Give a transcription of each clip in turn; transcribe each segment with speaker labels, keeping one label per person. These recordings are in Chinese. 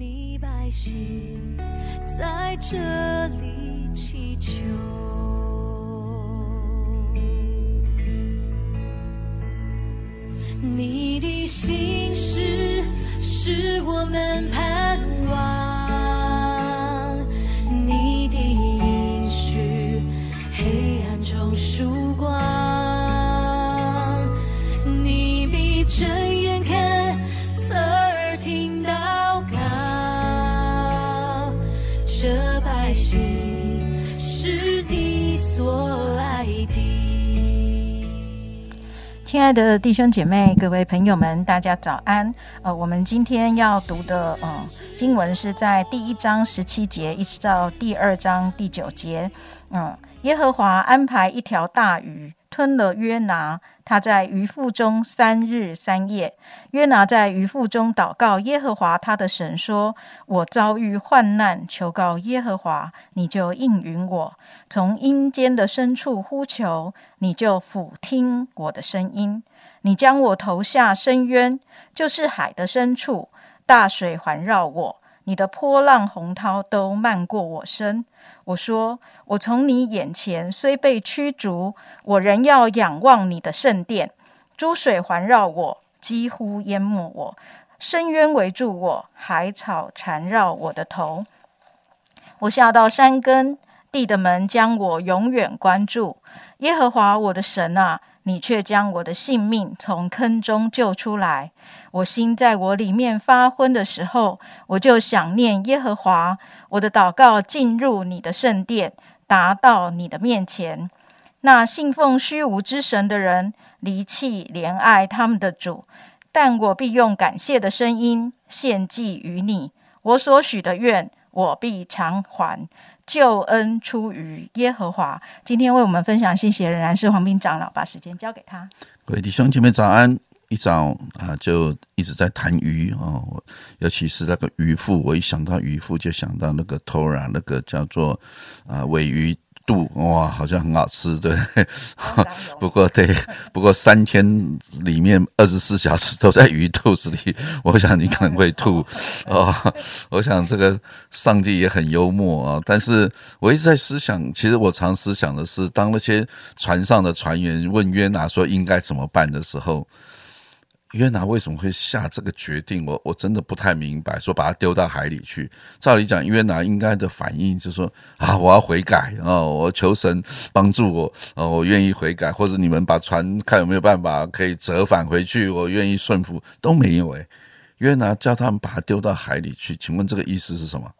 Speaker 1: 你百姓在这里祈求。你的心事是我们盼
Speaker 2: 亲爱的弟兄姐妹、各位朋友们，大家早安。呃，我们今天要读的嗯经文是在第一章十七节一直到第二章第九节。嗯，耶和华安排一条大鱼吞了约拿，他在鱼腹中三日三夜。约拿在鱼腹中祷告耶和华他的神说：“我遭遇患难，求告耶和华，你就应允我。从阴间的深处呼求，你就俯听我的声音。你将我投下深渊，就是海的深处，大水环绕我，你的波浪洪涛都漫过我身。我说：我从你眼前虽被驱逐，我仍要仰望你的圣殿。珠水环绕我，几乎淹没我；深渊围住我，海草缠绕我的头。我下到山根，地的门将我永远关住。耶和华我的神啊，你却将我的性命从坑中救出来。我心在我里面发昏的时候，我就想念耶和华。我的祷告进入你的圣殿，达到你的面前。那信奉虚无之神的人，离弃怜爱他们的主，但我必用感谢的声音献祭于你。我所许的愿，我必偿还。救恩出于耶和华。今天为我们分享信息的仍然是黄斌长老，把时间交给他。
Speaker 3: 各位弟兄姐妹早安！一早啊，就一直在谈鱼哦，尤其是那个鱼腹，我一想到鱼腹，就想到那个 Tora 那个叫做啊尾鱼肚，哇，好像很好吃，对。不过对，不过三天里面二十四小时都在鱼肚子里，我想你可能会吐 哦。我想这个上帝也很幽默啊，但是我一直在思想，其实我常思想的是，当那些船上的船员问约拿说应该怎么办的时候。约拿为什么会下这个决定？我我真的不太明白。说把他丢到海里去，照理讲，约拿应该的反应就是说啊，我要悔改啊，我求神帮助我啊，我愿意悔改，或者你们把船看有没有办法可以折返回去，我愿意顺服，都没有诶。约拿叫他们把他丢到海里去，请问这个意思是什么？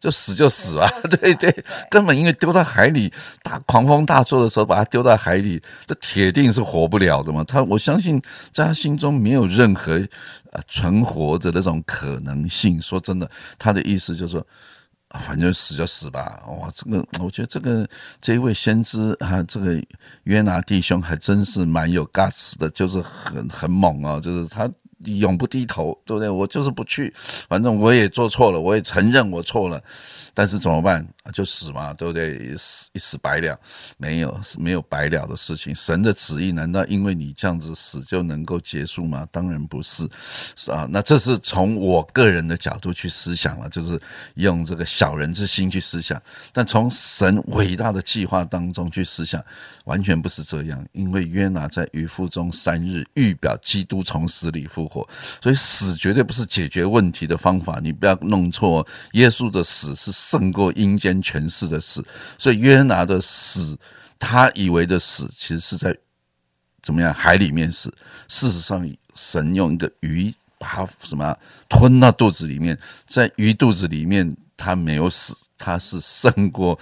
Speaker 3: 就死就死吧，对对，根本因为丢到海里，大狂风大作的时候，把它丢到海里，这铁定是活不了的嘛。他我相信，在他心中没有任何呃存活的那种可能性。说真的，他的意思就是说，反正死就死吧。哇，这个我觉得这个这一位先知啊，这个约拿弟兄还真是蛮有 guts 的，就是很很猛啊，就是他。永不低头，对不对？我就是不去，反正我也做错了，我也承认我错了，但是怎么办？就死嘛，对不对？一死一死百了，没有没有白了的事情。神的旨意难道因为你这样子死就能够结束吗？当然不是，是啊。那这是从我个人的角度去思想了，就是用这个小人之心去思想。但从神伟大的计划当中去思想，完全不是这样。因为约拿在鱼腹中三日，预表基督从死里复活，所以死绝对不是解决问题的方法。你不要弄错，耶稣的死是胜过阴间。权势的死，所以约拿的死，他以为的死，其实是在怎么样海里面死。事实上，神用一个鱼把他什么吞到肚子里面，在鱼肚子里面，他没有死。他是胜过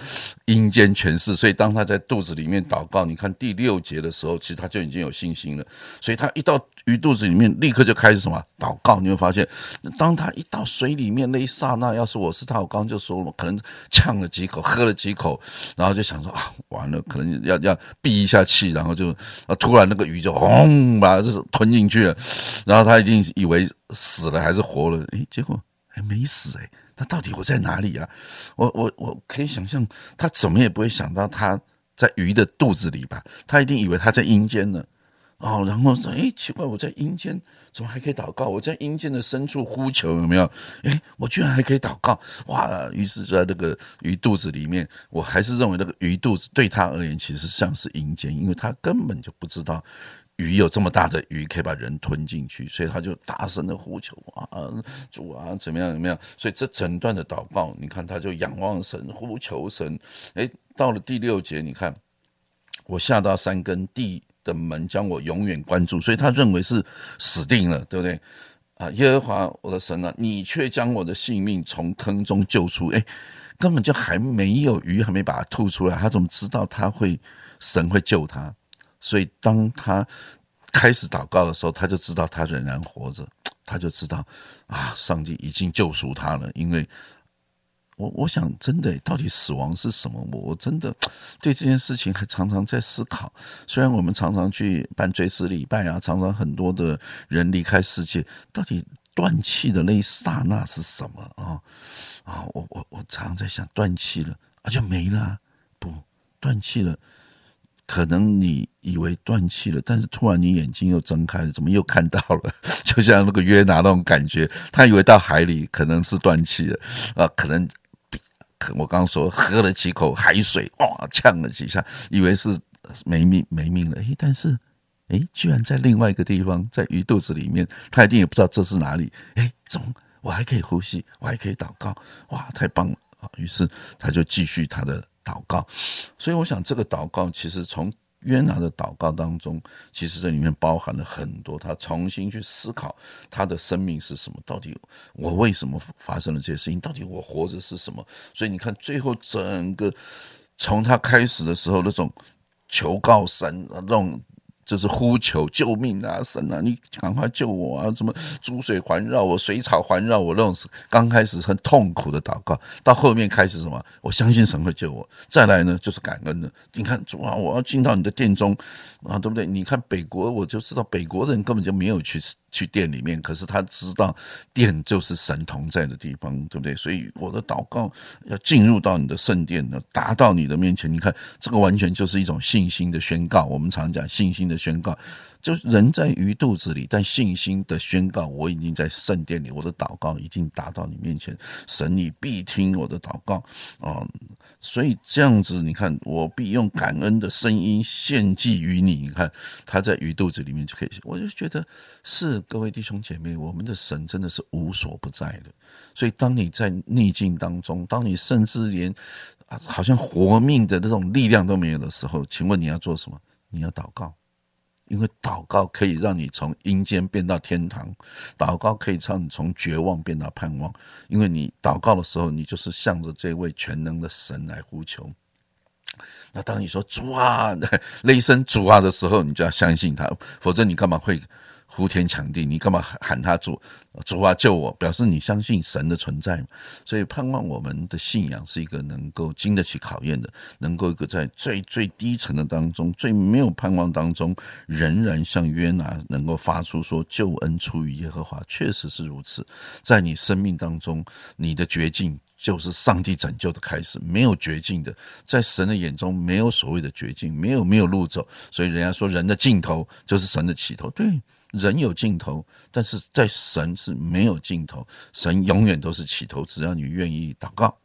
Speaker 3: 阴间权势，所以当他在肚子里面祷告，你看第六节的时候，其实他就已经有信心了。所以他一到鱼肚子里面，立刻就开始什么祷告。你会发现，当他一到水里面那一刹那，要是我是他，我刚刚就说了，可能呛了几口，喝了几口，然后就想说啊，完了，可能要要闭一下气，然后就，突然那个鱼就轰把就是吞进去了，然后他已经以为死了还是活了，诶，结果还没死诶。那到底我在哪里啊？我我我可以想象，他怎么也不会想到他在鱼的肚子里吧？他一定以为他在阴间呢。哦，然后说，哎，奇怪，我在阴间怎么还可以祷告？我在阴间的深处呼求，有没有？哎，我居然还可以祷告，哇！于是就在那个鱼肚子里面，我还是认为那个鱼肚子对他而言其实像是阴间，因为他根本就不知道鱼有这么大的鱼可以把人吞进去，所以他就大声的呼求啊，主啊，怎么样怎么样？所以这整段的祷告，你看他就仰望神，呼求神。哎，到了第六节，你看我下到山根地。的门将我永远关住，所以他认为是死定了，对不对？啊，耶和华我的神啊，你却将我的性命从坑中救出，哎，根本就还没有鱼，还没把它吐出来，他怎么知道他会神会救他？所以当他开始祷告的时候，他就知道他仍然活着，他就知道啊，上帝已经救赎他了，因为。我我想，真的，到底死亡是什么？我我真的 对这件事情还常常在思考。虽然我们常常去办追思礼拜啊，常常很多的人离开世界，到底断气的那一刹那是什么啊？啊，我我我常常在想，断气了啊，就没了？不，断气了，可能你以为断气了，但是突然你眼睛又睁开了，怎么又看到了？就像那个约拿那种感觉，他以为到海里可能是断气了啊，可能。我刚刚说喝了几口海水，哇，呛了几下，以为是没命没命了。诶，但是，诶，居然在另外一个地方，在鱼肚子里面，他一定也不知道这是哪里。诶，怎么我还可以呼吸，我还可以祷告？哇，太棒了啊！于是他就继续他的祷告。所以我想，这个祷告其实从。约拿的祷告当中，其实这里面包含了很多，他重新去思考他的生命是什么，到底我为什么发生了这些事情，到底我活着是什么？所以你看，最后整个从他开始的时候那种求告神那种。就是呼求救命啊！神啊，你赶快救我啊！什么珠水环绕我，水草环绕我，那种刚开始很痛苦的祷告，到后面开始什么？我相信神会救我。再来呢，就是感恩的。你看主啊，我要进到你的殿中啊，对不对？你看北国，我就知道北国人根本就没有去。去殿里面，可是他知道殿就是神同在的地方，对不对？所以我的祷告要进入到你的圣殿呢，达到你的面前。你看，这个完全就是一种信心的宣告。我们常讲信心的宣告，就人在鱼肚子里，但信心的宣告，我已经在圣殿里，我的祷告已经达到你面前，神你必听我的祷告啊！所以这样子，你看，我必用感恩的声音献祭于你。你看，他在鱼肚子里面就可以，我就觉得是各位弟兄姐妹，我们的神真的是无所不在的。所以，当你在逆境当中，当你甚至连，好像活命的那种力量都没有的时候，请问你要做什么？你要祷告。因为祷告可以让你从阴间变到天堂，祷告可以让你从绝望变到盼望。因为你祷告的时候，你就是向着这位全能的神来呼求。那当你说主啊，雷声主啊的时候，你就要相信他，否则你干嘛会？呼天抢地，你干嘛喊他主主啊救我？表示你相信神的存在所以盼望我们的信仰是一个能够经得起考验的，能够一个在最最低层的当中、最没有盼望当中，仍然像约拿能够发出说救恩出于耶和华，确实是如此。在你生命当中，你的绝境就是上帝拯救的开始。没有绝境的，在神的眼中没有所谓的绝境，没有没有路走。所以人家说人的尽头就是神的起头。对。人有尽头，但是在神是没有尽头。神永远都是起头，只要你愿意祷告，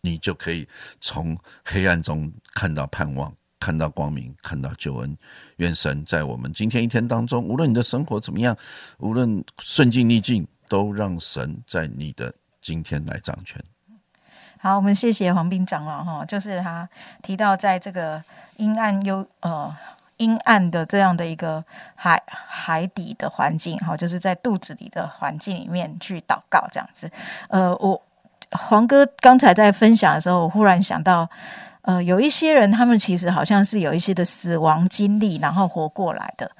Speaker 3: 你就可以从黑暗中看到盼望，看到光明，看到救恩。愿神在我们今天一天当中，无论你的生活怎么样，无论顺境逆境，都让神在你的今天来掌权。
Speaker 2: 好，我们谢谢黄斌长老哈，就是他提到在这个阴暗幽呃。阴暗的这样的一个海海底的环境，哈，就是在肚子里的环境里面去祷告这样子。呃，我黄哥刚才在分享的时候，我忽然想到，呃，有一些人他们其实好像是有一些的死亡经历，然后活过来的。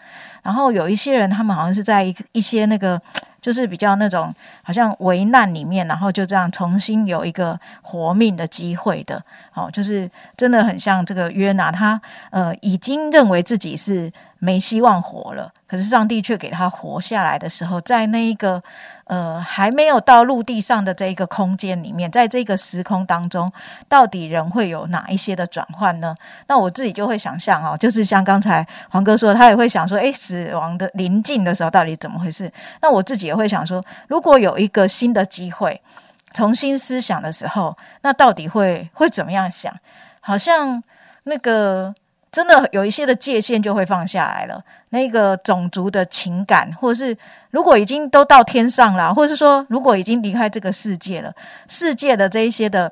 Speaker 2: 然后有一些人，他们好像是在一一些那个。就是比较那种好像危难里面，然后就这样重新有一个活命的机会的，哦，就是真的很像这个约拿，他呃已经认为自己是没希望活了，可是上帝却给他活下来的时候，在那一个呃还没有到陆地上的这一个空间里面，在这个时空当中，到底人会有哪一些的转换呢？那我自己就会想象哦，就是像刚才黄哥说，他也会想说，诶，死亡的临近的时候到底怎么回事？那我自己也会想说，如果有一个新的机会，重新思想的时候，那到底会会怎么样想？好像那个。真的有一些的界限就会放下来了，那个种族的情感，或者是如果已经都到天上了，或者是说如果已经离开这个世界了，世界的这一些的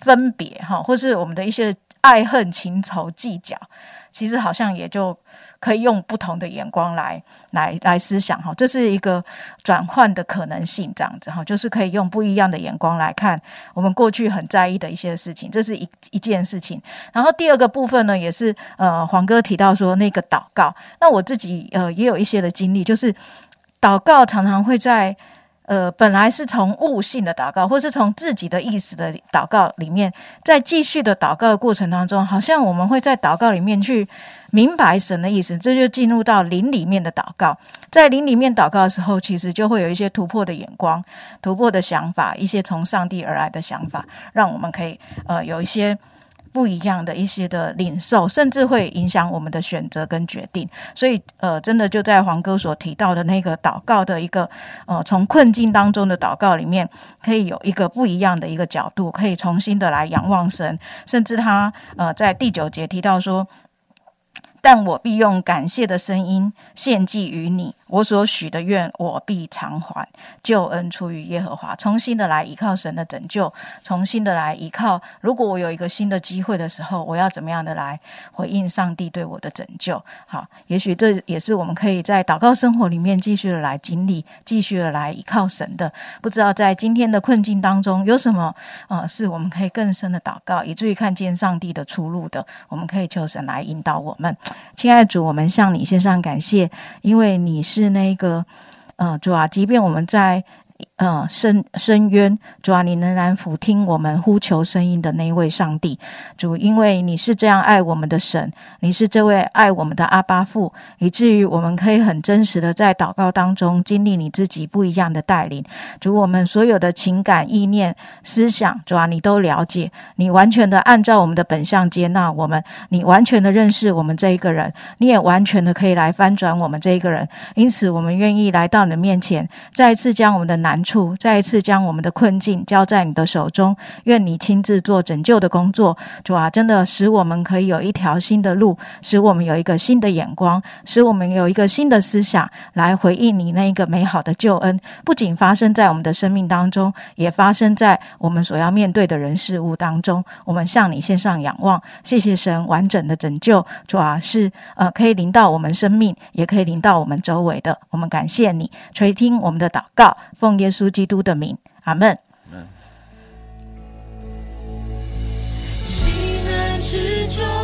Speaker 2: 分别哈，或是我们的一些爱恨情仇计较，其实好像也就。可以用不同的眼光来来来思想哈，这是一个转换的可能性，这样子哈，就是可以用不一样的眼光来看我们过去很在意的一些事情，这是一一件事情。然后第二个部分呢，也是呃黄哥提到说那个祷告，那我自己呃也有一些的经历，就是祷告常常会在。呃，本来是从悟性的祷告，或是从自己的意识的祷告里面，在继续的祷告的过程当中，好像我们会在祷告里面去明白神的意思，这就进入到灵里面的祷告。在灵里面祷告的时候，其实就会有一些突破的眼光、突破的想法，一些从上帝而来的想法，让我们可以呃有一些。不一样的一些的领受，甚至会影响我们的选择跟决定。所以，呃，真的就在黄哥所提到的那个祷告的一个，呃，从困境当中的祷告里面，可以有一个不一样的一个角度，可以重新的来仰望神。甚至他，呃，在第九节提到说。但我必用感谢的声音献祭于你，我所许的愿我必偿还。救恩出于耶和华，重新的来依靠神的拯救，重新的来依靠。如果我有一个新的机会的时候，我要怎么样的来回应上帝对我的拯救？好，也许这也是我们可以在祷告生活里面继续的来经历，继续的来依靠神的。不知道在今天的困境当中有什么啊，是我们可以更深的祷告，以至于看见上帝的出路的。我们可以求神来引导我们。亲爱的主，我们向你献上感谢，因为你是那个，呃，主啊，即便我们在。嗯，深深渊，主啊，你仍然俯听我们呼求声音的那一位上帝，主，因为你是这样爱我们的神，你是这位爱我们的阿巴父，以至于我们可以很真实的在祷告当中经历你自己不一样的带领。主，我们所有的情感、意念、思想，主啊，你都了解，你完全的按照我们的本相接纳我们，你完全的认识我们这一个人，你也完全的可以来翻转我们这一个人。因此，我们愿意来到你的面前，再一次将我们的难。难处，再一次将我们的困境交在你的手中，愿你亲自做拯救的工作，主啊，真的使我们可以有一条新的路，使我们有一个新的眼光，使我们有一个新的思想来回应你那一个美好的救恩。不仅发生在我们的生命当中，也发生在我们所要面对的人事物当中。我们向你献上仰望，谢谢神完整的拯救，主啊，是呃可以临到我们生命，也可以临到我们周围的。我们感谢你垂听我们的祷告，奉。耶稣基督的名，阿门。
Speaker 1: 之中。